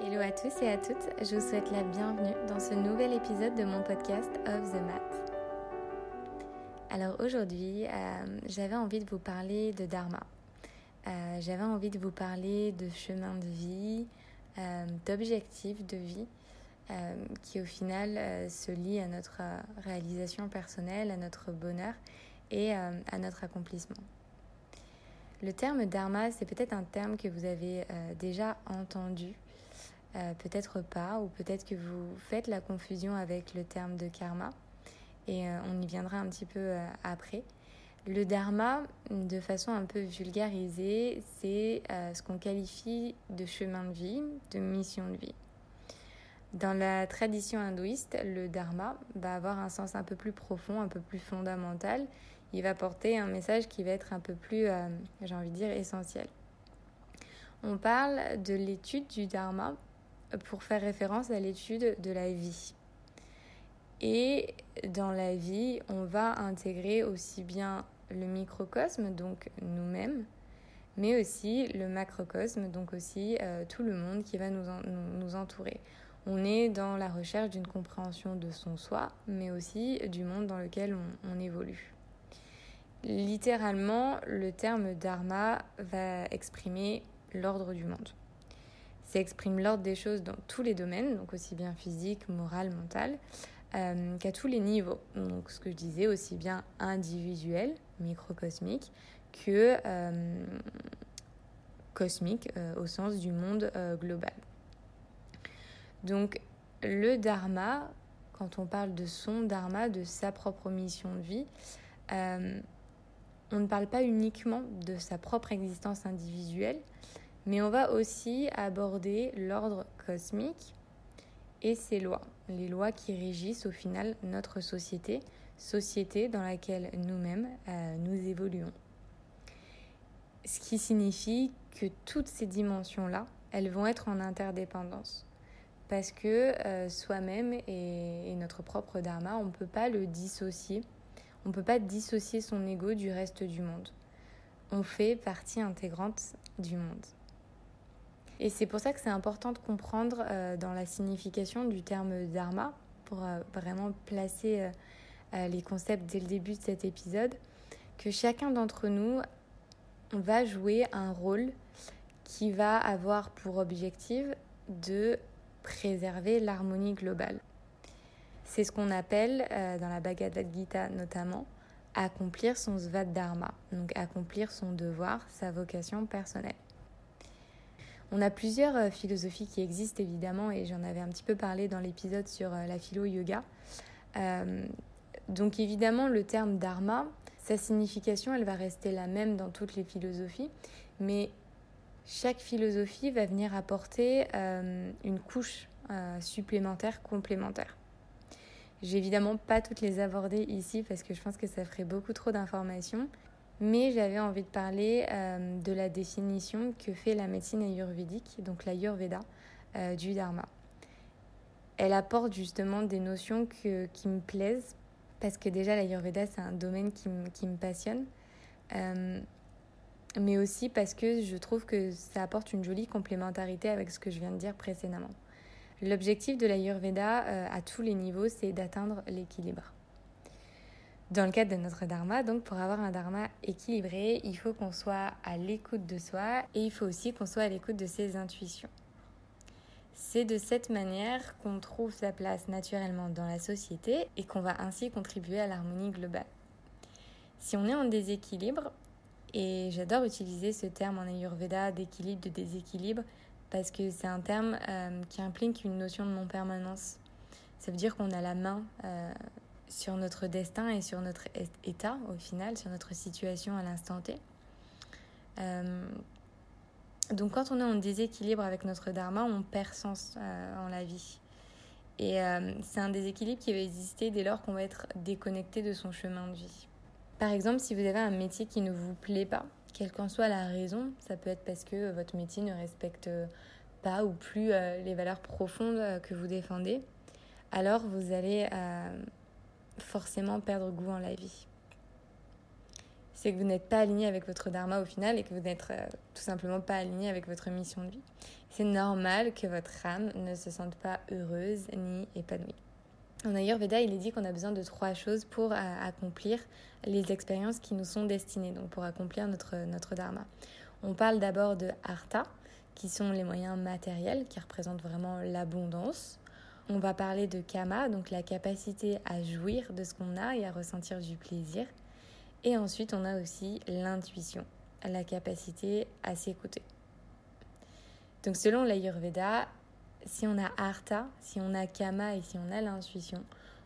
Hello à tous et à toutes, je vous souhaite la bienvenue dans ce nouvel épisode de mon podcast Of the Mat. Alors aujourd'hui, euh, j'avais envie de vous parler de Dharma. Euh, j'avais envie de vous parler de chemin de vie, euh, d'objectifs de vie qui au final se lient à notre réalisation personnelle, à notre bonheur et à notre accomplissement. Le terme dharma, c'est peut-être un terme que vous avez déjà entendu euh, peut-être pas, ou peut-être que vous faites la confusion avec le terme de karma, et euh, on y viendra un petit peu euh, après. Le dharma, de façon un peu vulgarisée, c'est ce qu'on qualifie de chemin de vie, de mission de vie. Dans la tradition hindouiste, le dharma va avoir un sens un peu plus profond, un peu plus fondamental. Il va porter un message qui va être un peu plus, j'ai envie de dire, essentiel. On parle de l'étude du dharma pour faire référence à l'étude de la vie. Et dans la vie, on va intégrer aussi bien le microcosme, donc nous-mêmes, mais aussi le macrocosme, donc aussi euh, tout le monde qui va nous, nous, entourer. On est dans la recherche d'une compréhension de son soi, mais aussi du monde dans lequel on, on évolue. Littéralement, le terme dharma va exprimer l'ordre du monde. Ça exprime l'ordre des choses dans tous les domaines, donc aussi bien physique, moral, mental, euh, qu'à tous les niveaux. Donc ce que je disais, aussi bien individuel, microcosmique, que euh, cosmique euh, au sens du monde global. Donc le dharma, quand on parle de son dharma, de sa propre mission de vie, on ne parle pas uniquement de sa propre existence individuelle, mais on va aussi aborder l'ordre cosmique et ses lois, les lois qui régissent au final notre société, société dans laquelle nous-mêmes euh, nous évoluons. Ce qui signifie que toutes ces dimensions-là, elles vont être en interdépendance. Parce que euh, soi-même et, et, notre propre dharma, on ne peut pas le dissocier. On ne peut pas dissocier son ego du reste du monde. On fait partie intégrante du monde. Et c'est pour ça que c'est important de comprendre euh, dans la signification du terme dharma, pour euh, vraiment placer euh, les concepts dès le début de cet épisode, que chacun d'entre nous va jouer un rôle qui va avoir pour objectif de préserver l'harmonie globale. C'est ce qu'on appelle, dans la Bhagavad Gita notamment, accomplir son Svad Dharma, donc accomplir son devoir, sa vocation personnelle. On a plusieurs euh, philosophies qui existent évidemment et j'en avais un petit peu parlé dans l'épisode sur euh, la philo-yoga. Euh, donc évidemment le terme dharma, sa signification elle va rester la même dans toutes les philosophies, mais chaque philosophie va venir apporter une couche supplémentaire, complémentaire. J'ai évidemment pas toutes les aborder ici parce que je pense que ça ferait beaucoup trop d'informations, mais j'avais envie de parler euh, de la définition que fait la médecine ayurvédique, donc l'ayurveda, euh, du dharma. Elle apporte justement des notions que, qui me plaisent, parce que déjà l'ayurveda, c'est un domaine qui, qui me passionne, euh, mais aussi parce que je trouve que ça apporte une jolie complémentarité avec ce que je viens de dire précédemment. L'objectif de l'ayurveda à tous les niveaux, c'est d'atteindre l'équilibre. Dans le cadre de notre dharma, donc pour avoir un dharma équilibré, il faut qu'on soit à l'écoute de soi et il faut aussi qu'on soit à l'écoute de ses intuitions. C'est de cette manière qu'on trouve sa place naturellement dans la société et qu'on va ainsi contribuer à l'harmonie globale. Si on est en déséquilibre, et j'adore utiliser ce terme en Ayurveda d'équilibre, de déséquilibre, parce que c'est un terme euh, qui implique une notion de non-permanence. Ça veut dire qu'on a la main euh, sur notre destin et sur notre état au final, sur notre situation à l'instant T. Euh, donc quand on est en déséquilibre avec notre dharma, on perd sens euh, en la vie. Et euh, c'est un déséquilibre qui va exister dès lors qu'on va être déconnecté de son chemin de vie. Par exemple, si vous avez un métier qui ne vous plaît pas, quelle qu'en soit la raison, ça peut être parce que votre métier ne respecte pas ou plus les valeurs profondes que vous défendez, alors vous allez forcément perdre goût en la vie. c'est que vous n'êtes pas aligné avec votre dharma au final et que vous n'êtes euh, tout simplement pas aligné avec votre mission de vie. C'est normal que votre âme ne se sente pas heureuse ni épanouie. En Ayurveda, il est dit qu'on a besoin de trois choses pour euh, accomplir les expériences qui nous sont destinées, donc pour accomplir notre, notre dharma. On parle d'abord de artha, qui sont les moyens matériels, qui représentent vraiment l'abondance. On va parler de kama, donc la capacité à jouir de ce qu'on a et à ressentir du plaisir. Et ensuite, on a aussi l'intuition, la capacité à s'écouter. Donc selon l'Ayurveda, si on a Artha, si on a Kama et si on a l'intuition,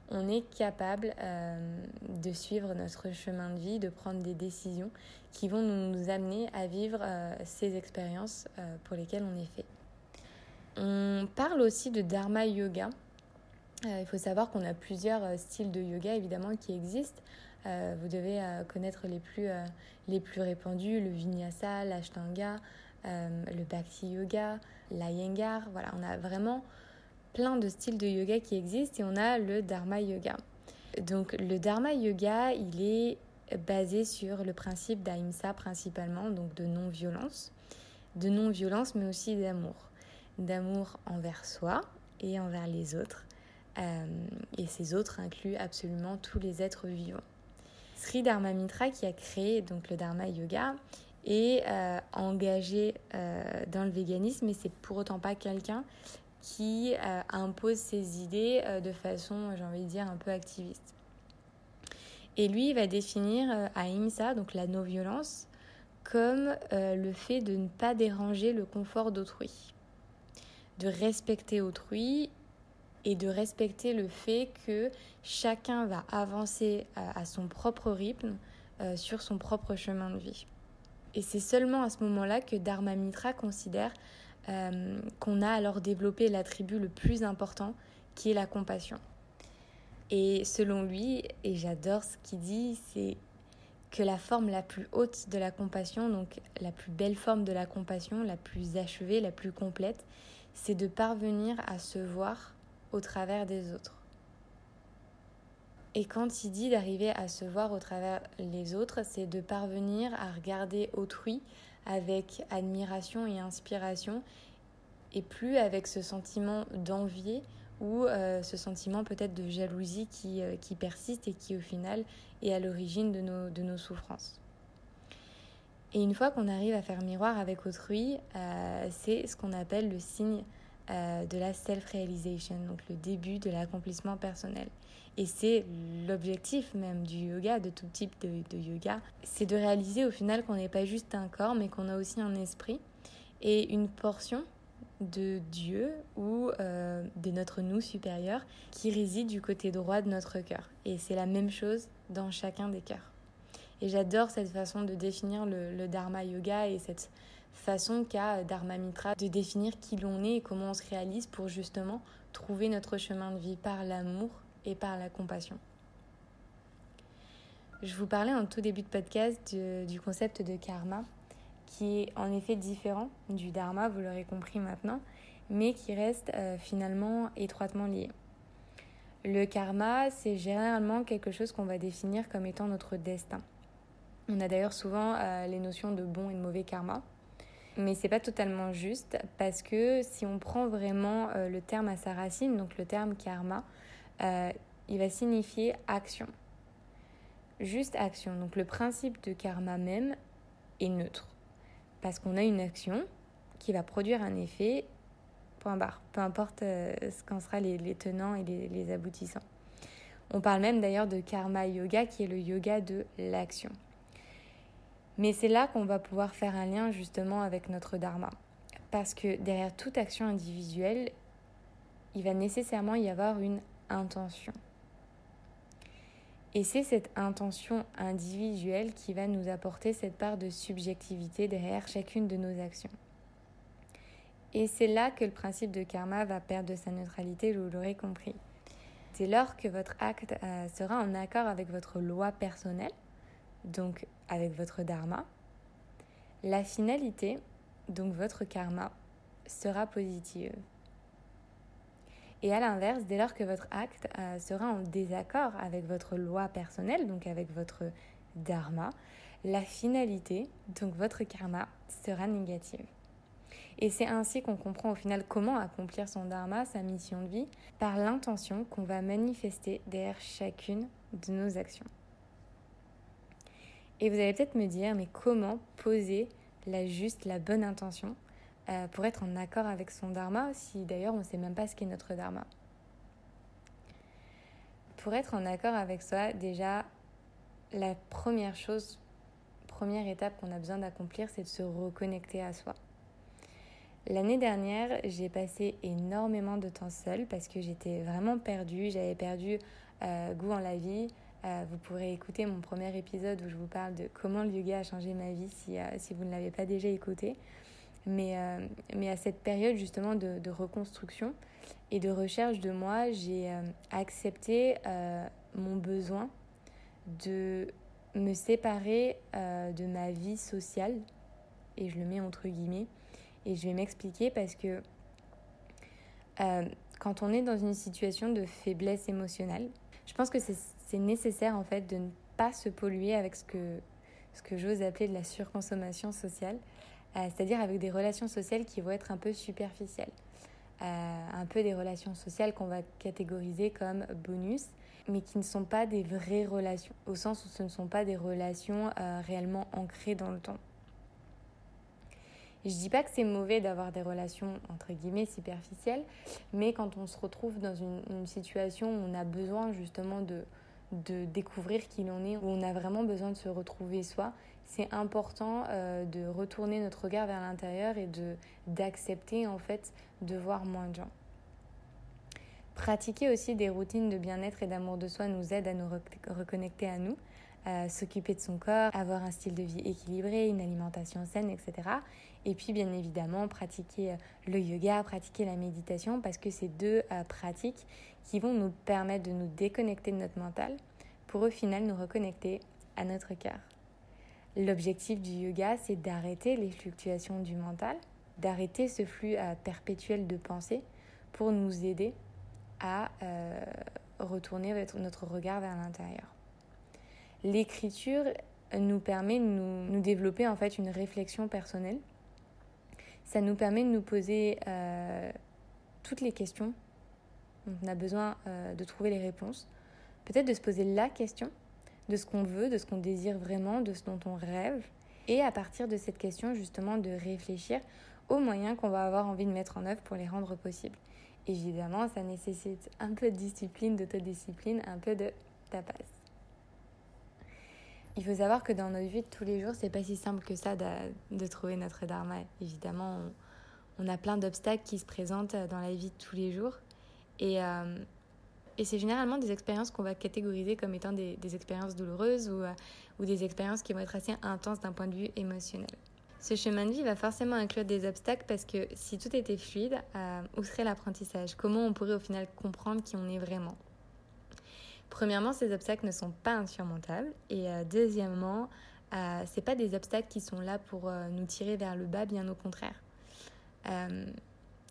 on est capable euh, de suivre notre chemin de vie, de prendre des décisions qui vont nous amener à vivre euh, ces expériences euh, pour lesquelles on est fait. On parle aussi de Dharma Yoga. il faut savoir qu'on a plusieurs styles de yoga évidemment qui existent. vous devez connaître les plus, les plus répandus, le Vinyasa, l'Ashtanga, le Bhakti Yoga, l'Iyengar. Voilà, on a vraiment plein de styles de yoga qui existent et on a le Dharma Yoga. Donc le Dharma Yoga, il est basé sur le principe d'Ahimsa principalement, donc de non-violence. De non-violence mais aussi d'amour. D'amour envers soi et envers les autres. Euh, et ces autres incluent absolument tous les êtres vivants. Sri Dharma Mitra qui a créé donc le Dharma Yoga est euh, engagé euh, dans le véganisme mais c'est pour autant pas quelqu'un qui impose ses idées de façon, j'ai envie de dire, un peu activiste. Et lui, il va définir Ahimsa, donc la non-violence, comme le fait de ne pas déranger le confort d'autrui, de respecter autrui et de respecter le fait que chacun va avancer à son propre rythme sur son propre chemin de vie. Et c'est seulement à ce moment-là que Dharma Mitra considère euh, qu'on a alors développé l'attribut le plus important qui est la compassion. Et selon lui, et j'adore ce qu'il dit, c'est que la forme la plus haute de la compassion, donc la plus belle forme de la compassion, la plus achevée, la plus complète, c'est de parvenir à se voir au travers des autres. Et quand il dit d'arriver à se voir au travers les autres, c'est de parvenir à regarder autrui avec admiration et inspiration et plus avec ce sentiment d'envie ou euh, ce sentiment peut-être de jalousie qui, euh, qui, persiste et qui au final est à l'origine de nos, de nos souffrances. Et une fois qu'on arrive à faire miroir avec autrui, euh, c'est ce qu'on appelle le signe de la self-realization, donc le début de l'accomplissement personnel. Et c'est l'objectif même du yoga, de tout type de, de yoga, c'est de réaliser au final qu'on n'est pas juste un corps, mais qu'on a aussi un esprit et une portion de Dieu ou euh, de notre nous supérieur qui réside du côté droit de notre cœur. Et c'est la même chose dans chacun des cœurs. Et j'adore cette façon de définir le, Dharma Yoga et cette façon qu'a Dharma Mitra de définir qui l'on est et comment on se réalise pour justement trouver notre chemin de vie par l'amour et par la compassion. Je vous parlais en tout début de podcast du, concept de karma, qui est en effet différent du dharma, vous l'aurez compris maintenant, mais qui reste euh, finalement étroitement lié. Le karma, c'est généralement quelque chose qu'on va définir comme étant notre destin. On a d'ailleurs souvent euh, les notions de bon et de mauvais karma, mais c'est pas totalement juste parce que si on prend vraiment euh, le terme à sa racine, donc le terme karma, euh, il va signifier action. Juste action. Donc le principe de karma même est neutre. Parce qu'on a une action qui va produire un effet, point barre. Peu importe ce qu'en sera les, tenants et les aboutissants. On parle même d'ailleurs de karma yoga qui est le yoga de l'action. Mais c'est là qu'on va pouvoir faire un lien justement avec notre dharma. Parce que derrière toute action individuelle, il va nécessairement y avoir une intention. Et c'est cette intention individuelle qui va nous apporter cette part de subjectivité derrière chacune de nos actions. Et c'est là que le principe de karma va perdre sa neutralité, vous l'aurez compris. C'est lors que votre acte euh, sera en accord avec votre loi personnelle, donc avec votre dharma, la finalité, donc votre karma, sera positive. Et à l'inverse, dès lors que votre acte euh, sera en désaccord avec votre loi personnelle, donc avec votre dharma, la finalité, donc votre karma, sera négative. Et c'est ainsi qu'on comprend au final comment accomplir son dharma, sa mission de vie, par l'intention qu'on va manifester derrière chacune de nos actions. Et vous allez peut-être me dire, mais comment poser la juste, la bonne intention euh, pour être en accord avec son dharma, si d'ailleurs on ne sait même pas ce qu'est notre dharma? Pour être en accord avec soi, déjà, la première chose, première étape qu'on a besoin d'accomplir, c'est de se reconnecter à soi. L'année dernière, j'ai passé énormément de temps seule parce que j'étais vraiment perdue, j'avais perdu euh, goût en la vie. Euh, vous pourrez écouter mon premier épisode où je vous parle de comment le yoga a changé ma vie si, euh, si vous ne l'avez pas déjà écouté. Mais, mais à cette période justement de, reconstruction et de recherche de moi, j'ai accepté mon besoin de me séparer de ma vie sociale, et je le mets entre guillemets, et je vais m'expliquer parce que euh, quand on est dans une situation de faiblesse émotionnelle, je pense que c'est nécessaire en fait de ne pas se polluer avec ce que, ce que j'ose appeler de la surconsommation sociale, euh, c'est-à-dire avec des relations sociales qui vont être un peu superficielles. Euh, un peu des relations sociales qu'on va catégoriser comme bonus, mais qui ne sont pas des vraies relations, au sens où ce ne sont pas des relations réellement ancrées dans le temps. Je dis pas que c'est mauvais d'avoir des relations entre guillemets superficielles, mais quand on se retrouve dans une, situation où on a besoin justement de, de découvrir qui l'on est, où on a vraiment besoin de se retrouver soi, c'est important euh, de retourner notre regard vers l'intérieur et d'accepter en fait de voir moins de gens. Pratiquer aussi des routines de bien-être et d'amour de soi nous aide à nous reconnecter à nous, s'occuper de son corps, avoir un style de vie équilibré, une alimentation saine, etc. Et puis bien évidemment pratiquer euh, le yoga, pratiquer la méditation, parce que c'est deux euh, pratiques qui vont nous permettre de nous déconnecter de notre mental pour au final nous reconnecter à notre cœur. L'objectif du yoga, c'est d'arrêter les fluctuations du mental, d'arrêter ce flux euh, perpétuel de pensée pour nous aider à retourner notre regard vers l'intérieur l'écriture nous permet de nous, développer en fait une réflexion personnelle. Ça nous permet de nous poser euh, toutes les questions. On a besoin euh, de trouver les réponses. Peut-être de se poser la question de ce qu'on veut, de ce qu'on désire vraiment, de ce dont on rêve. Et à partir de cette question, justement, de réfléchir aux moyens qu'on va avoir envie de mettre en œuvre pour les rendre possibles. Évidemment, ça nécessite un peu de discipline, d'autodiscipline, un peu de tapas. Il faut savoir que dans notre vie de tous les jours, c'est pas si simple que ça de, trouver notre dharma. Évidemment, on, a plein d'obstacles qui se présentent dans la vie de tous les jours. Et, euh, et c'est généralement des expériences qu'on va catégoriser comme étant des, expériences douloureuses ou, euh, ou des expériences qui vont être assez intenses d'un point de vue émotionnel. Ce chemin de vie va forcément inclure des obstacles parce que si tout était fluide, euh, où serait l'apprentissage? Comment on pourrait au final comprendre qui on est vraiment? Premièrement, ces obstacles ne sont pas insurmontables. Et euh, deuxièmement, euh, ce pas des obstacles qui sont là pour euh, nous tirer vers le bas, bien au contraire. Euh,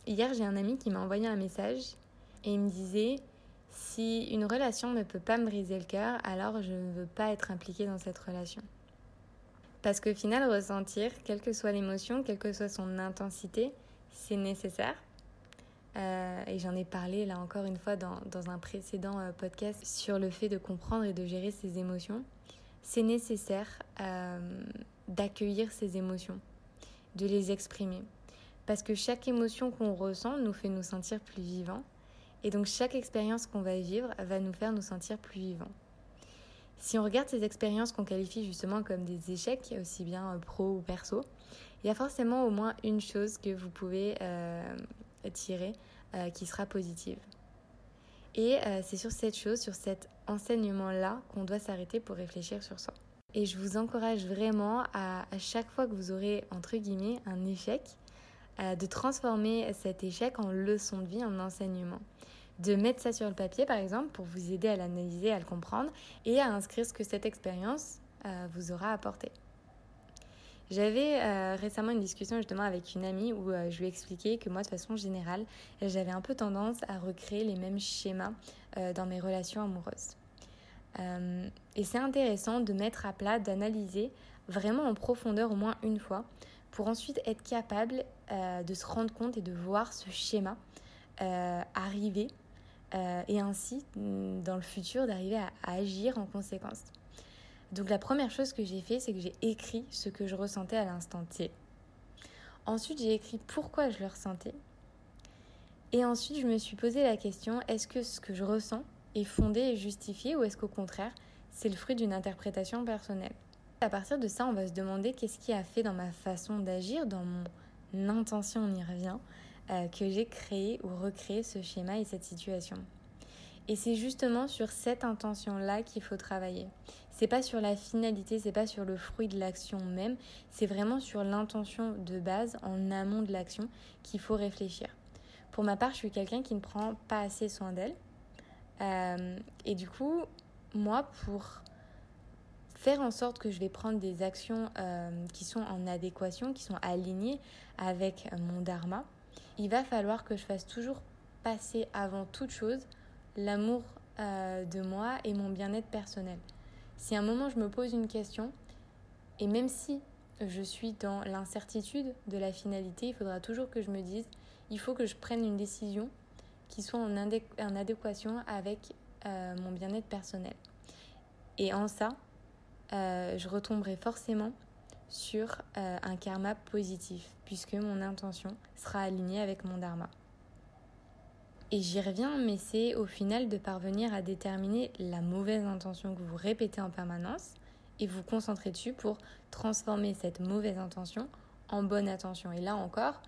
hier, j'ai un ami qui m'a envoyé un message et il me disait si une relation ne peut pas me briser le cœur, alors je ne veux pas être impliquée dans cette relation. Parce qu'au final, ressentir, quelle que soit l'émotion, quelle que soit son intensité, c'est nécessaire euh, et j'en ai parlé là encore une fois dans, dans un précédent euh, podcast sur le fait de comprendre et de gérer ses émotions. C'est nécessaire euh, d'accueillir ces émotions, de les exprimer. Parce que chaque émotion qu'on ressent nous fait nous sentir plus vivants. Et donc chaque expérience qu'on va vivre va nous faire nous sentir plus vivants. Si on regarde ces expériences qu'on qualifie justement comme des échecs, aussi bien pro ou perso, il y a forcément au moins une chose que vous pouvez tirer euh, qui sera positive. Et euh, c'est sur cette chose, sur cet enseignement-là qu'on doit s'arrêter pour réfléchir sur soi. Et je vous encourage vraiment à, chaque fois que vous aurez, entre guillemets, un échec, euh, de transformer cet échec en leçon de vie, en enseignement. De mettre ça sur le papier, par exemple, pour vous aider à l'analyser, à le comprendre, et à inscrire ce que cette expérience vous aura apporté. J'avais euh, récemment une discussion justement avec une amie où euh, je lui expliquais que moi de façon générale j'avais un peu tendance à recréer les mêmes schémas euh, dans mes relations amoureuses. et c'est intéressant de mettre à plat, d'analyser vraiment en profondeur au moins une fois pour ensuite être capable de se rendre compte et de voir ce schéma arriver et ainsi dans le futur d'arriver à, agir en conséquence. Donc la première chose que j'ai fait c'est que j'ai écrit ce que je ressentais à l'instant T. Ensuite j'ai écrit pourquoi je le ressentais. Et ensuite je me suis posé la question est-ce que ce que je ressens est fondé et justifié ou est-ce qu'au contraire c'est le fruit d'une interprétation personnelle? À partir de ça, on va se demander qu'est-ce qui a fait dans ma façon d'agir, dans mon intention, on y revient, euh, que j'ai créé ou recréé ce schéma et cette situation. Et c'est justement sur cette intention-là qu'il faut travailler. C'est pas sur la finalité, c'est pas sur le fruit de l'action même, c'est vraiment sur l'intention de base en amont de l'action qu'il faut réfléchir. Pour ma part, je suis quelqu'un qui ne prend pas assez soin d'elle. Euh, et du coup, moi, pour faire en sorte que je vais prendre des actions euh, qui sont en adéquation, qui sont alignées avec mon dharma, il va falloir que je fasse toujours passer avant toute chose l'amour euh, de moi et mon bien-être personnel. Si à un moment je me pose une question, et même si je suis dans l'incertitude de la finalité, il faudra toujours que je me dise, il faut que je prenne une décision qui soit en, adéquation avec euh, mon bien-être personnel. Et en ça, euh, je retomberai forcément sur un karma positif, puisque mon intention sera alignée avec mon dharma. Et j'y reviens, mais c'est au final de parvenir à déterminer la mauvaise intention que vous répétez en permanence et vous concentrer dessus pour transformer cette mauvaise intention en bonne intention. Et là encore,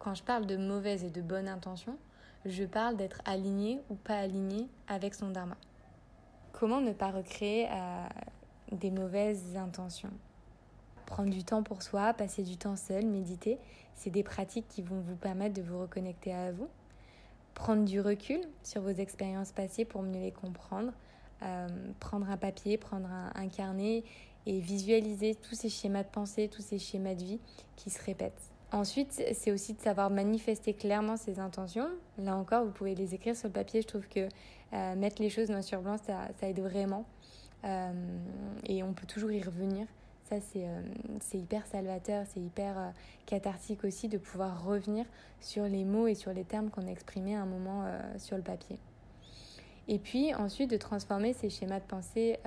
quand je parle de mauvaise et de bonne intention, je parle d'être aligné ou pas aligné avec son dharma. Comment ne pas recréer euh, des mauvaises intentions? Prendre du temps pour soi, passer du temps seul, méditer, c'est des pratiques qui vont vous permettre de vous reconnecter à vous. Prendre du recul sur vos expériences passées pour mieux les comprendre. Euh, prendre un papier, prendre un, carnet et visualiser tous ces schémas de pensée, tous ces schémas de vie qui se répètent. Ensuite, c'est aussi de savoir manifester clairement ses intentions. Là encore, vous pouvez les écrire sur le papier. Je trouve que euh, mettre les choses noir sur blanc, ça, aide vraiment. Euh, et on peut toujours y revenir. Ça, c'est euh, hyper salvateur, c'est hyper euh, cathartique aussi de pouvoir revenir sur les mots et sur les termes qu'on a exprimés à un moment sur le papier. Et puis ensuite de transformer ces schémas de pensée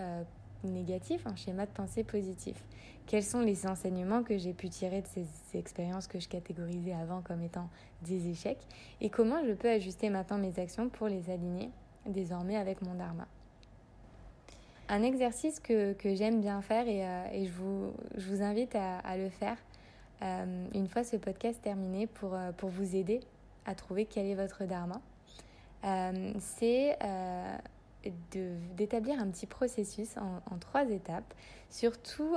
négatifs en schémas de pensée positifs. Quels sont les enseignements que j'ai pu tirer de ces, expériences que je catégorisais avant comme étant des échecs? Et comment je peux ajuster maintenant mes actions pour les aligner désormais avec mon dharma? Un exercice que, que j'aime bien faire et, euh, je, vous, je vous invite à, le faire euh, une fois ce podcast terminé pour, euh, pour vous aider à trouver quel est votre dharma. C'est d'établir un petit processus en, en trois étapes sur tout,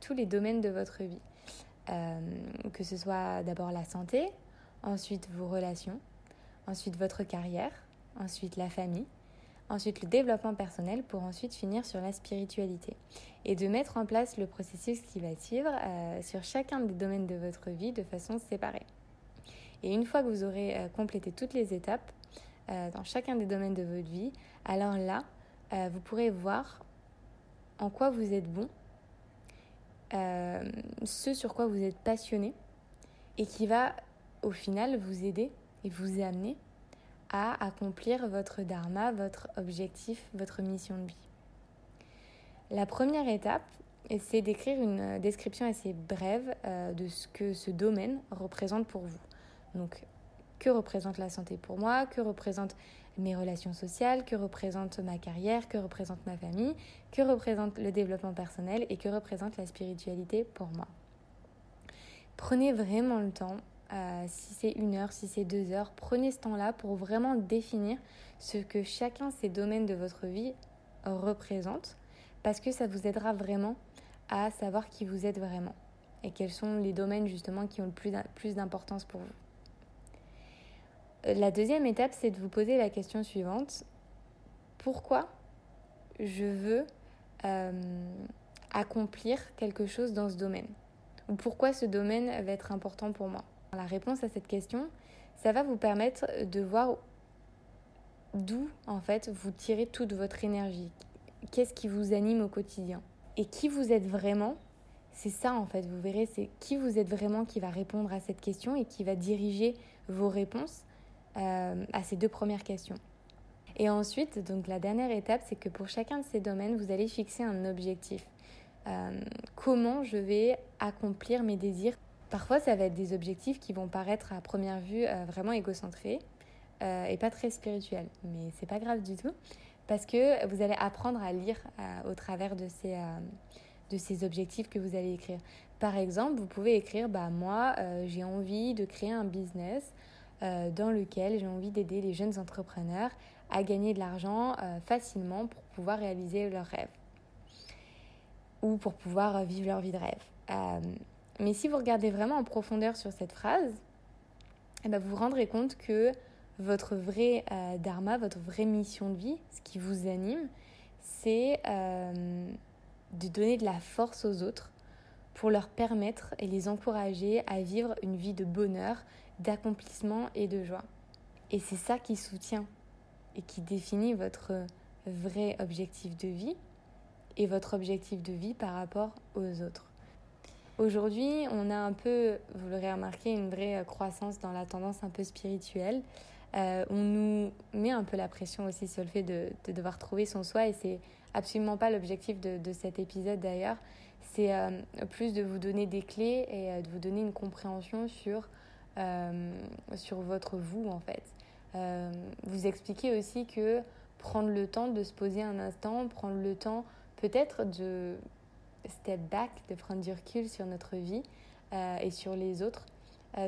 tous les domaines de votre vie. que ce soit d'abord la santé, ensuite vos relations, ensuite votre carrière, ensuite la famille ensuite le développement personnel pour ensuite finir sur la spiritualité et de mettre en place le processus qui va suivre euh, sur chacun des domaines de votre vie de façon séparée. Et une fois que vous aurez euh, complété toutes les étapes euh, dans chacun des domaines de votre vie, alors là, vous pourrez voir en quoi vous êtes bon, ce sur quoi vous êtes passionné et qui va au final vous aider et vous amener à accomplir votre dharma, votre objectif, votre mission de vie. La première étape, c'est d'écrire une description assez brève euh, de ce que ce domaine représente pour vous. Donc, que représente la santé pour moi, que représente mes relations sociales, que représente ma carrière, que représente ma famille, que représente le développement personnel et que représente la spiritualité pour moi. Prenez vraiment le temps euh, si c'est une heure, si c'est deux heures, prenez ce temps-là pour vraiment définir ce que chacun ces domaines de votre vie représente, parce que ça vous aidera vraiment à savoir qui vous êtes vraiment et quels sont les domaines justement qui ont le plus d'importance pour vous. La deuxième étape, c'est de vous poser la question suivante. Pourquoi je veux euh, accomplir quelque chose dans ce domaine? Ou pourquoi ce domaine va être important pour moi? La réponse à cette question, ça va vous permettre de voir d'où en fait vous tirez toute votre énergie. Qu'est-ce qui vous anime au quotidien? Et qui vous êtes vraiment? C'est ça en fait, vous verrez, c'est qui vous êtes vraiment qui va répondre à cette question et qui va diriger vos réponses euh, à ces deux premières questions. Et ensuite, donc la dernière étape, c'est que pour chacun de ces domaines, vous allez fixer un objectif. Euh, comment je vais accomplir mes désirs Parfois, ça va être des objectifs qui vont paraître à première vue euh, vraiment égocentrés et pas très spirituels. Mais c'est pas grave du tout parce que vous allez apprendre à lire au travers de ces, de ces objectifs que vous allez écrire. Par exemple, vous pouvez écrire bah, Moi, j'ai envie de créer un business euh, dans lequel j'ai envie d'aider les jeunes entrepreneurs à gagner de l'argent euh, facilement pour pouvoir réaliser leurs rêves ou pour pouvoir euh, vivre leur vie de rêve. Mais si vous regardez vraiment en profondeur sur cette phrase, eh ben, vous vous rendrez compte que votre vrai dharma, votre vraie mission de vie, ce qui vous anime, c'est de donner de la force aux autres pour leur permettre et les encourager à vivre une vie de bonheur, d'accomplissement et de joie. Et c'est ça qui soutient et qui définit votre vrai objectif de vie et votre objectif de vie par rapport aux autres. Aujourd'hui, on a un peu, vous l'aurez remarqué, une vraie croissance dans la tendance un peu spirituelle. Euh, on nous met un peu la pression aussi sur le fait de, devoir trouver son soi et c'est absolument pas l'objectif de, de, cet épisode d'ailleurs. C'est euh, plus de vous donner des clés et euh, de vous donner une compréhension sur euh, sur votre vous en fait. Euh, vous expliquez aussi que prendre le temps de se poser un instant, prendre le temps peut-être de step back, de prendre du recul sur notre vie euh, et sur les autres,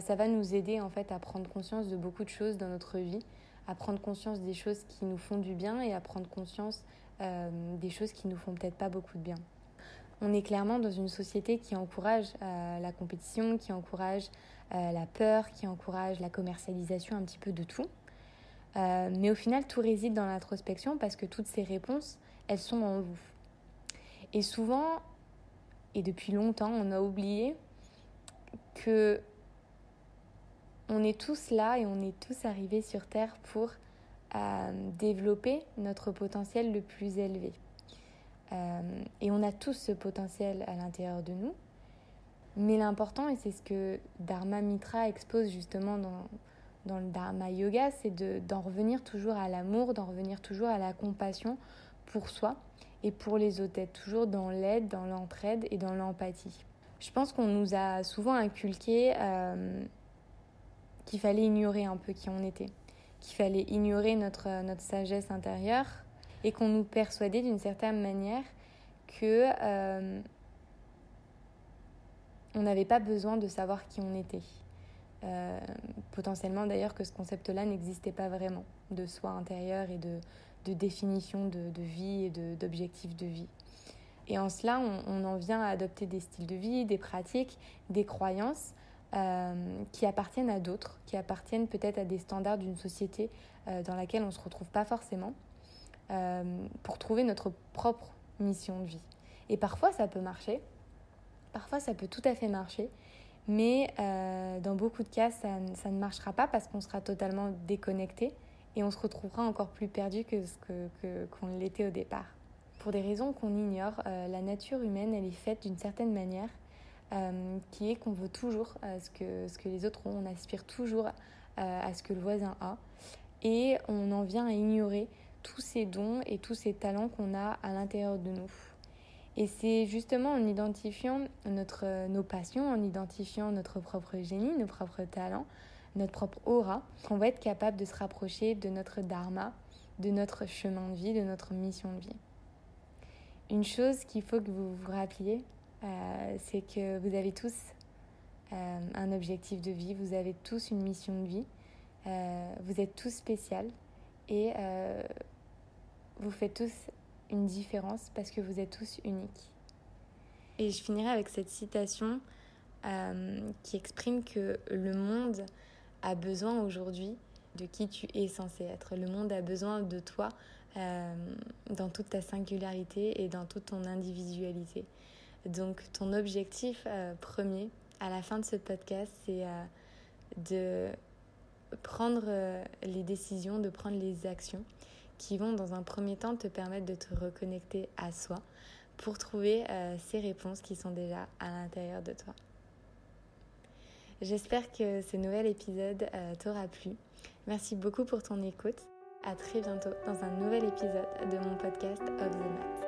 ça va nous aider en fait à prendre conscience de beaucoup de choses dans notre vie, à prendre conscience des choses qui nous font du bien et à prendre conscience des choses qui nous font peut-être pas beaucoup de bien. On est clairement dans une société qui encourage la compétition, qui encourage euh, la peur, qui encourage la commercialisation un petit peu de tout. Euh, mais au final, tout réside dans l'introspection parce que toutes ces réponses, elles sont en vous. Et souvent, et depuis longtemps, on a oublié que on est tous là et on est tous arrivés sur Terre pour euh, développer notre potentiel le plus élevé. et on a tous ce potentiel à l'intérieur de nous. Mais l'important, et c'est ce que Dharma Mitra expose justement dans, dans le Dharma Yoga, c'est d'en revenir toujours à l'amour, d'en revenir toujours à la compassion pour soi et pour les autres, être toujours dans l'aide, dans l'entraide et dans l'empathie. Je pense qu'on nous a souvent inculqué euh, qu'il fallait ignorer un peu qui on était, qu'il fallait ignorer notre, notre sagesse intérieure et qu'on nous persuadait d'une certaine manière que euh, on n'avait pas besoin de savoir qui on était. Euh, potentiellement d'ailleurs que ce concept-là n'existait pas vraiment, de soi intérieur et de, définition de, vie et d'objectifs de, vie. Et en cela, on, en vient à adopter des styles de vie, des pratiques, des croyances euh, qui appartiennent à d'autres, qui appartiennent peut-être à des standards d'une société euh, dans laquelle on ne se retrouve pas forcément, pour trouver notre propre mission de vie. Et parfois, ça peut marcher, Parfois, ça peut tout à fait marcher, mais euh, dans beaucoup de cas, ça, ne marchera pas parce qu'on sera totalement déconnecté et on se retrouvera encore plus perdu que ce qu'on que, l'était au départ. Pour des raisons qu'on ignore, euh, la nature humaine, elle est faite d'une certaine manière euh, qui est qu'on veut toujours ce, que, ce que les autres ont, on aspire toujours à ce que le voisin a et on en vient à ignorer tous ces dons et tous ces talents qu'on a à l'intérieur de nous. Et c'est justement en identifiant notre, nos passions, en identifiant notre propre génie, nos propres talents, notre propre aura, qu'on va être capable de se rapprocher de notre dharma, de notre chemin de vie, de notre mission de vie. Une chose qu'il faut que vous vous rappeliez, euh, c'est que vous avez tous euh, un objectif de vie, vous avez tous une mission de vie, euh, vous êtes tous spécial et vous faites tous une différence parce que vous êtes tous uniques. Et je finirai avec cette citation qui exprime que le monde a besoin aujourd'hui de qui tu es censé être. Le monde a besoin de toi euh, dans toute ta singularité et dans toute ton individualité. Donc ton objectif euh, premier à la fin de ce podcast, c'est de prendre les décisions, de prendre les actions qui vont dans un premier temps te permettre de te reconnecter à soi pour trouver euh, ces réponses qui sont déjà à l'intérieur de toi. J'espère que ce nouvel épisode euh, t'aura plu. Merci beaucoup pour ton écoute. À très bientôt dans un nouvel épisode de mon podcast Of the Map.